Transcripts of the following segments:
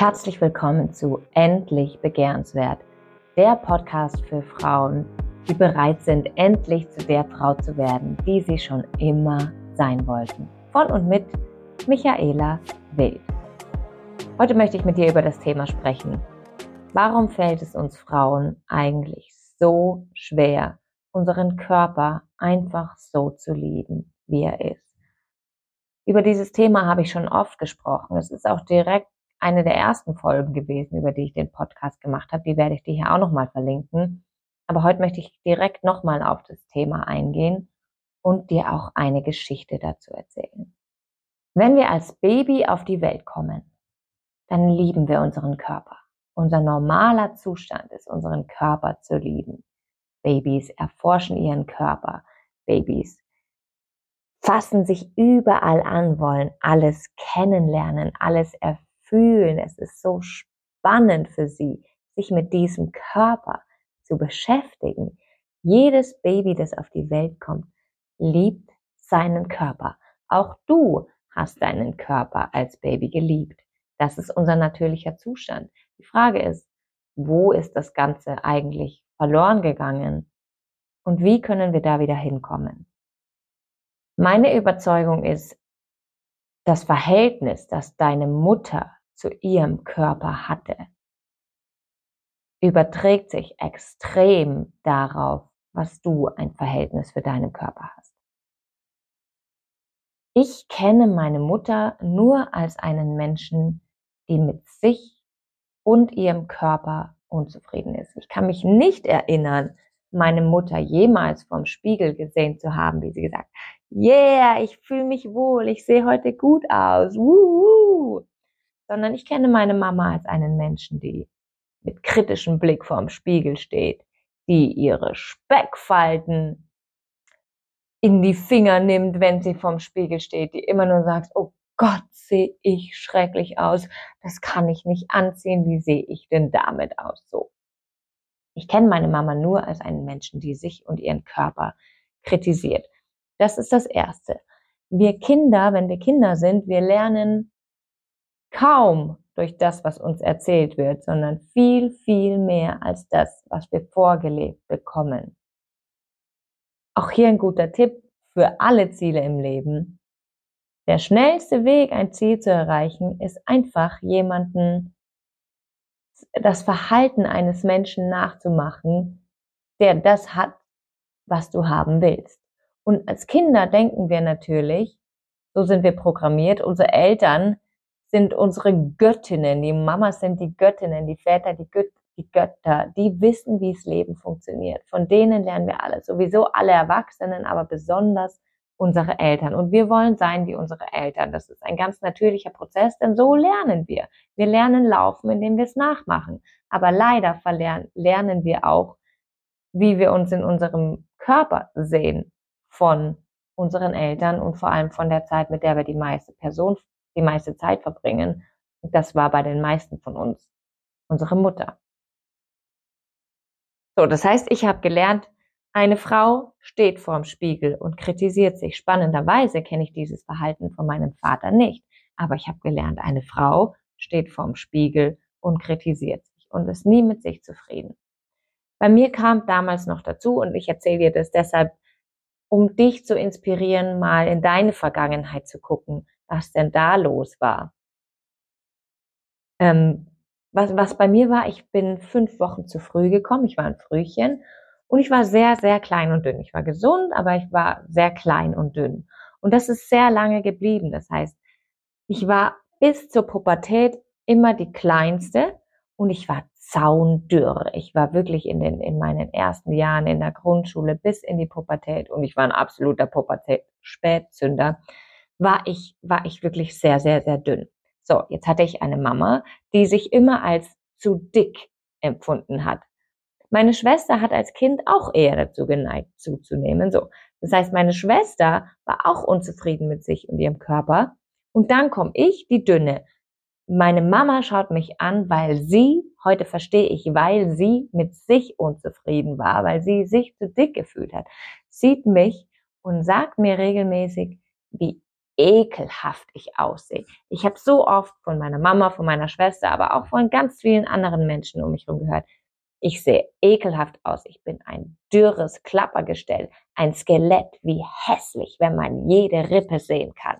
Herzlich willkommen zu Endlich Begehrenswert, der Podcast für Frauen, die bereit sind, endlich zu der Frau zu werden, die sie schon immer sein wollten. Von und mit Michaela Wild. Heute möchte ich mit dir über das Thema sprechen. Warum fällt es uns Frauen eigentlich so schwer, unseren Körper einfach so zu lieben, wie er ist? Über dieses Thema habe ich schon oft gesprochen. Es ist auch direkt eine der ersten Folgen gewesen, über die ich den Podcast gemacht habe. Die werde ich dir hier auch nochmal verlinken. Aber heute möchte ich direkt nochmal auf das Thema eingehen und dir auch eine Geschichte dazu erzählen. Wenn wir als Baby auf die Welt kommen, dann lieben wir unseren Körper. Unser normaler Zustand ist, unseren Körper zu lieben. Babys erforschen ihren Körper. Babys fassen sich überall an, wollen alles kennenlernen, alles erfahren fühlen. Es ist so spannend für sie, sich mit diesem Körper zu beschäftigen. Jedes Baby, das auf die Welt kommt, liebt seinen Körper. Auch du hast deinen Körper als Baby geliebt. Das ist unser natürlicher Zustand. Die Frage ist, wo ist das Ganze eigentlich verloren gegangen? Und wie können wir da wieder hinkommen? Meine Überzeugung ist, das Verhältnis, das deine Mutter zu ihrem Körper hatte, überträgt sich extrem darauf, was du ein Verhältnis für deinen Körper hast. Ich kenne meine Mutter nur als einen Menschen, die mit sich und ihrem Körper unzufrieden ist. Ich kann mich nicht erinnern, meine Mutter jemals vom Spiegel gesehen zu haben, wie sie gesagt, yeah, ich fühle mich wohl, ich sehe heute gut aus, wuhu sondern ich kenne meine Mama als einen Menschen, die mit kritischem Blick vorm Spiegel steht, die ihre Speckfalten in die Finger nimmt, wenn sie vorm Spiegel steht, die immer nur sagt, oh Gott, sehe ich schrecklich aus, das kann ich nicht anziehen, wie sehe ich denn damit aus? So. Ich kenne meine Mama nur als einen Menschen, die sich und ihren Körper kritisiert. Das ist das Erste. Wir Kinder, wenn wir Kinder sind, wir lernen kaum durch das, was uns erzählt wird, sondern viel, viel mehr als das, was wir vorgelebt bekommen. Auch hier ein guter Tipp für alle Ziele im Leben. Der schnellste Weg, ein Ziel zu erreichen, ist einfach jemanden das Verhalten eines Menschen nachzumachen, der das hat, was du haben willst. Und als Kinder denken wir natürlich, so sind wir programmiert, unsere Eltern sind unsere Göttinnen, die Mamas sind die Göttinnen, die Väter die, Göt die Götter, die wissen, wie das Leben funktioniert. Von denen lernen wir alle, sowieso alle Erwachsenen, aber besonders unsere Eltern. Und wir wollen sein wie unsere Eltern. Das ist ein ganz natürlicher Prozess, denn so lernen wir. Wir lernen laufen, indem wir es nachmachen. Aber leider lernen wir auch, wie wir uns in unserem Körper sehen von unseren Eltern und vor allem von der Zeit, mit der wir die meiste Person die meiste Zeit verbringen. Und das war bei den meisten von uns unsere Mutter. So, das heißt, ich habe gelernt, eine Frau steht vorm Spiegel und kritisiert sich. Spannenderweise kenne ich dieses Verhalten von meinem Vater nicht. Aber ich habe gelernt, eine Frau steht vorm Spiegel und kritisiert sich und ist nie mit sich zufrieden. Bei mir kam damals noch dazu, und ich erzähle dir das deshalb, um dich zu inspirieren, mal in deine Vergangenheit zu gucken was denn da los war. Ähm, was, was bei mir war, ich bin fünf Wochen zu früh gekommen. Ich war ein Frühchen und ich war sehr, sehr klein und dünn. Ich war gesund, aber ich war sehr klein und dünn. Und das ist sehr lange geblieben. Das heißt, ich war bis zur Pubertät immer die kleinste und ich war zaundürr. Ich war wirklich in den, in meinen ersten Jahren in der Grundschule bis in die Pubertät und ich war ein absoluter Pubertät-Spätzünder war ich, war ich wirklich sehr, sehr, sehr dünn. So, jetzt hatte ich eine Mama, die sich immer als zu dick empfunden hat. Meine Schwester hat als Kind auch eher dazu geneigt, zuzunehmen. So. Das heißt, meine Schwester war auch unzufrieden mit sich und ihrem Körper. Und dann komme ich, die Dünne. Meine Mama schaut mich an, weil sie, heute verstehe ich, weil sie mit sich unzufrieden war, weil sie sich zu dick gefühlt hat, sieht mich und sagt mir regelmäßig, wie ekelhaft ich aussehe. Ich habe so oft von meiner Mama, von meiner Schwester, aber auch von ganz vielen anderen Menschen um mich herum gehört, ich sehe ekelhaft aus. Ich bin ein dürres Klappergestell, ein Skelett, wie hässlich, wenn man jede Rippe sehen kann.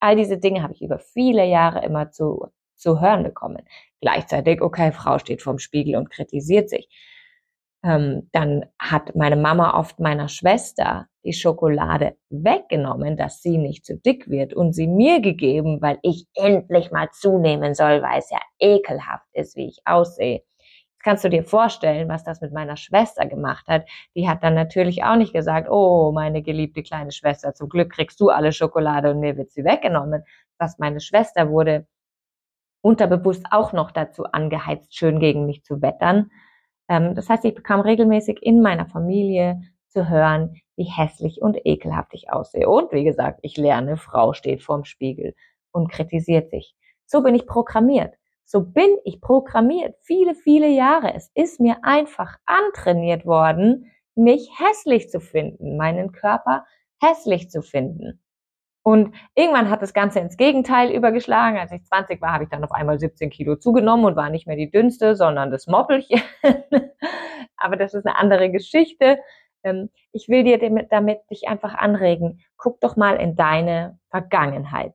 All diese Dinge habe ich über viele Jahre immer zu, zu hören bekommen. Gleichzeitig, okay, Frau steht vorm Spiegel und kritisiert sich. Ähm, dann hat meine Mama oft meiner Schwester die Schokolade weggenommen, dass sie nicht zu dick wird und sie mir gegeben, weil ich endlich mal zunehmen soll, weil es ja ekelhaft ist, wie ich aussehe kannst du dir vorstellen, was das mit meiner Schwester gemacht hat. Die hat dann natürlich auch nicht gesagt, oh, meine geliebte kleine Schwester, zum Glück kriegst du alle Schokolade und mir wird sie weggenommen. Was meine Schwester wurde unterbewusst auch noch dazu angeheizt, schön gegen mich zu wettern. Ähm, das heißt, ich bekam regelmäßig in meiner Familie zu hören, wie hässlich und ekelhaft ich aussehe. Und wie gesagt, ich lerne, Frau steht vorm Spiegel und kritisiert sich. So bin ich programmiert. So bin ich programmiert, viele, viele Jahre. Es ist mir einfach antrainiert worden, mich hässlich zu finden, meinen Körper hässlich zu finden. Und irgendwann hat das Ganze ins Gegenteil übergeschlagen. Als ich 20 war, habe ich dann auf einmal 17 Kilo zugenommen und war nicht mehr die dünnste, sondern das Moppelchen. Aber das ist eine andere Geschichte. Ähm, ich will dir damit, damit dich einfach anregen. Guck doch mal in deine Vergangenheit.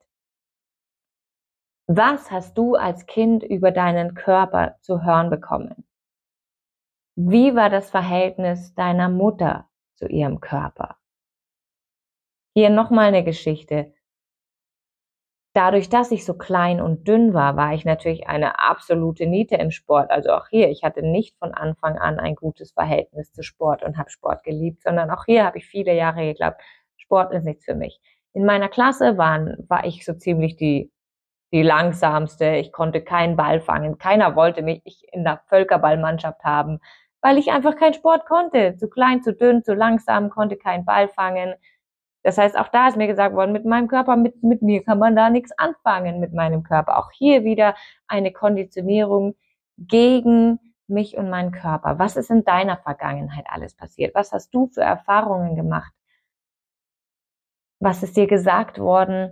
Was hast du als Kind über deinen Körper zu hören bekommen? Wie war das Verhältnis deiner Mutter zu ihrem Körper? Hier nochmal eine Geschichte. Dadurch, dass ich so klein und dünn war, war ich natürlich eine absolute Niete im Sport. Also auch hier, ich hatte nicht von Anfang an ein gutes Verhältnis zu Sport und habe Sport geliebt, sondern auch hier habe ich viele Jahre geglaubt, Sport ist nichts für mich. In meiner Klasse waren, war ich so ziemlich die die langsamste. Ich konnte keinen Ball fangen. Keiner wollte mich in der Völkerballmannschaft haben, weil ich einfach keinen Sport konnte. Zu klein, zu dünn, zu langsam, konnte keinen Ball fangen. Das heißt, auch da ist mir gesagt worden, mit meinem Körper, mit, mit mir kann man da nichts anfangen mit meinem Körper. Auch hier wieder eine Konditionierung gegen mich und meinen Körper. Was ist in deiner Vergangenheit alles passiert? Was hast du für Erfahrungen gemacht? Was ist dir gesagt worden?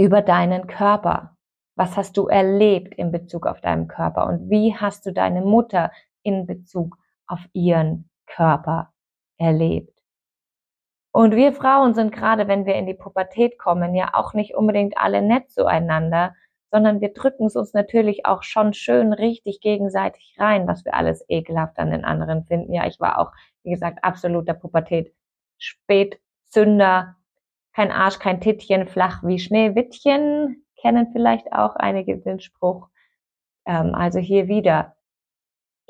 über deinen Körper. Was hast du erlebt in Bezug auf deinen Körper und wie hast du deine Mutter in Bezug auf ihren Körper erlebt? Und wir Frauen sind gerade, wenn wir in die Pubertät kommen, ja auch nicht unbedingt alle nett zueinander, sondern wir drücken es uns natürlich auch schon schön richtig gegenseitig rein, was wir alles ekelhaft an den anderen finden. Ja, ich war auch, wie gesagt, absoluter Pubertät. Spätzünder, kein Arsch, kein Tittchen, flach wie Schneewittchen, kennen vielleicht auch einige den Spruch. Ähm, also hier wieder,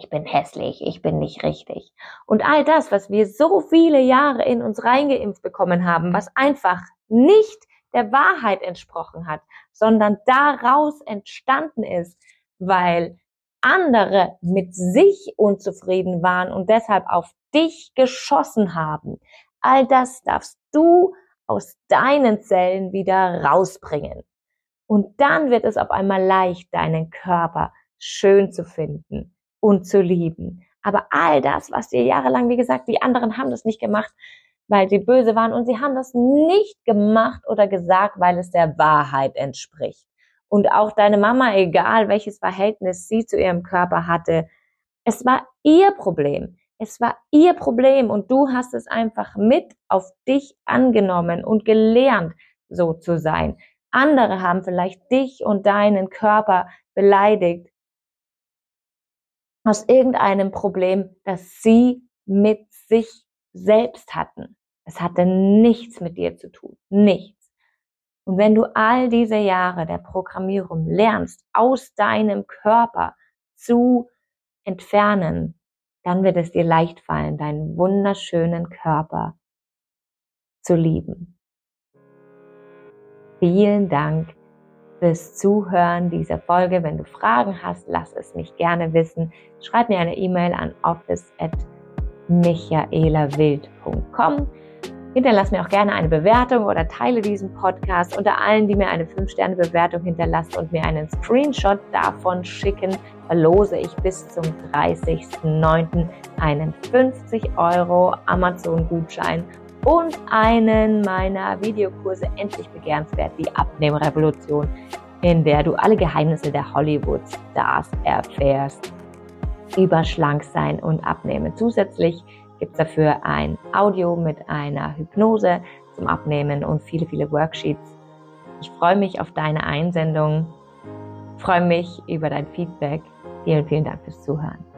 ich bin hässlich, ich bin nicht richtig. Und all das, was wir so viele Jahre in uns reingeimpft bekommen haben, was einfach nicht der Wahrheit entsprochen hat, sondern daraus entstanden ist, weil andere mit sich unzufrieden waren und deshalb auf dich geschossen haben. All das darfst du aus deinen Zellen wieder rausbringen. Und dann wird es auf einmal leicht, deinen Körper schön zu finden und zu lieben. Aber all das, was dir jahrelang, wie gesagt, die anderen haben das nicht gemacht, weil sie böse waren und sie haben das nicht gemacht oder gesagt, weil es der Wahrheit entspricht. Und auch deine Mama, egal welches Verhältnis sie zu ihrem Körper hatte, es war ihr Problem. Es war ihr Problem und du hast es einfach mit auf dich angenommen und gelernt, so zu sein. Andere haben vielleicht dich und deinen Körper beleidigt aus irgendeinem Problem, das sie mit sich selbst hatten. Es hatte nichts mit dir zu tun. Nichts. Und wenn du all diese Jahre der Programmierung lernst, aus deinem Körper zu entfernen, dann wird es dir leicht fallen, deinen wunderschönen Körper zu lieben. Vielen Dank fürs Zuhören dieser Folge. Wenn du Fragen hast, lass es mich gerne wissen. Schreib mir eine E-Mail an office@michaelawild.com. Hinterlass mir auch gerne eine Bewertung oder teile diesen Podcast unter allen, die mir eine 5-Sterne-Bewertung hinterlassen und mir einen Screenshot davon schicken, verlose ich bis zum 30.09. einen 50 Euro Amazon-Gutschein und einen meiner Videokurse endlich begehrenswert, die Abnehmrevolution, in der du alle Geheimnisse der Hollywood-Stars erfährst über Schlanksein und Abnehmen. Zusätzlich gibt es dafür ein Audio mit einer Hypnose zum Abnehmen und viele, viele Worksheets. Ich freue mich auf deine Einsendung, freue mich über dein Feedback. Vielen, vielen Dank fürs Zuhören.